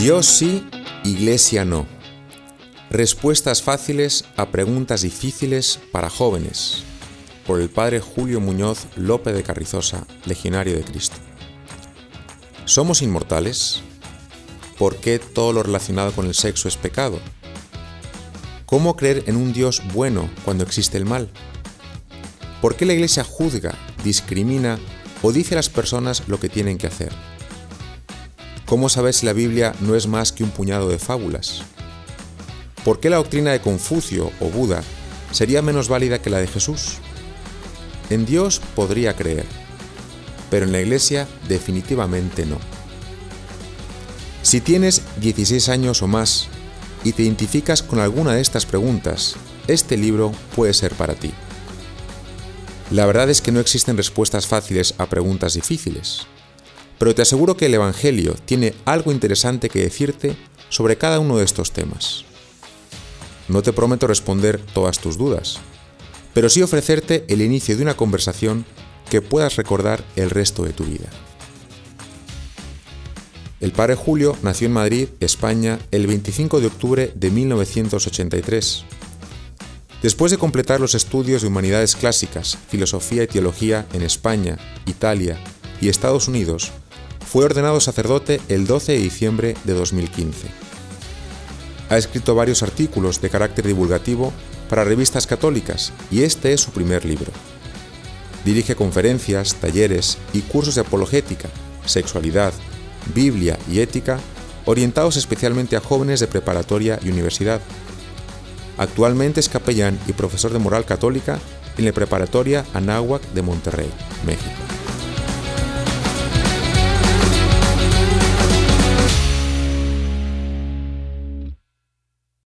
Dios sí, Iglesia no. Respuestas fáciles a preguntas difíciles para jóvenes. Por el padre Julio Muñoz López de Carrizosa, Legionario de Cristo. ¿Somos inmortales? ¿Por qué todo lo relacionado con el sexo es pecado? ¿Cómo creer en un Dios bueno cuando existe el mal? ¿Por qué la Iglesia juzga, discrimina o dice a las personas lo que tienen que hacer? ¿Cómo saber si la Biblia no es más que un puñado de fábulas? ¿Por qué la doctrina de Confucio o Buda sería menos válida que la de Jesús? En Dios podría creer, pero en la Iglesia definitivamente no. Si tienes 16 años o más y te identificas con alguna de estas preguntas, este libro puede ser para ti. La verdad es que no existen respuestas fáciles a preguntas difíciles, pero te aseguro que el Evangelio tiene algo interesante que decirte sobre cada uno de estos temas. No te prometo responder todas tus dudas, pero sí ofrecerte el inicio de una conversación que puedas recordar el resto de tu vida. El padre Julio nació en Madrid, España, el 25 de octubre de 1983. Después de completar los estudios de humanidades clásicas, filosofía y teología en España, Italia y Estados Unidos, fue ordenado sacerdote el 12 de diciembre de 2015. Ha escrito varios artículos de carácter divulgativo para revistas católicas y este es su primer libro. Dirige conferencias, talleres y cursos de apologética, sexualidad, Biblia y ética orientados especialmente a jóvenes de preparatoria y universidad. Actualmente es capellán y profesor de moral católica en la preparatoria Anáhuac de Monterrey, México.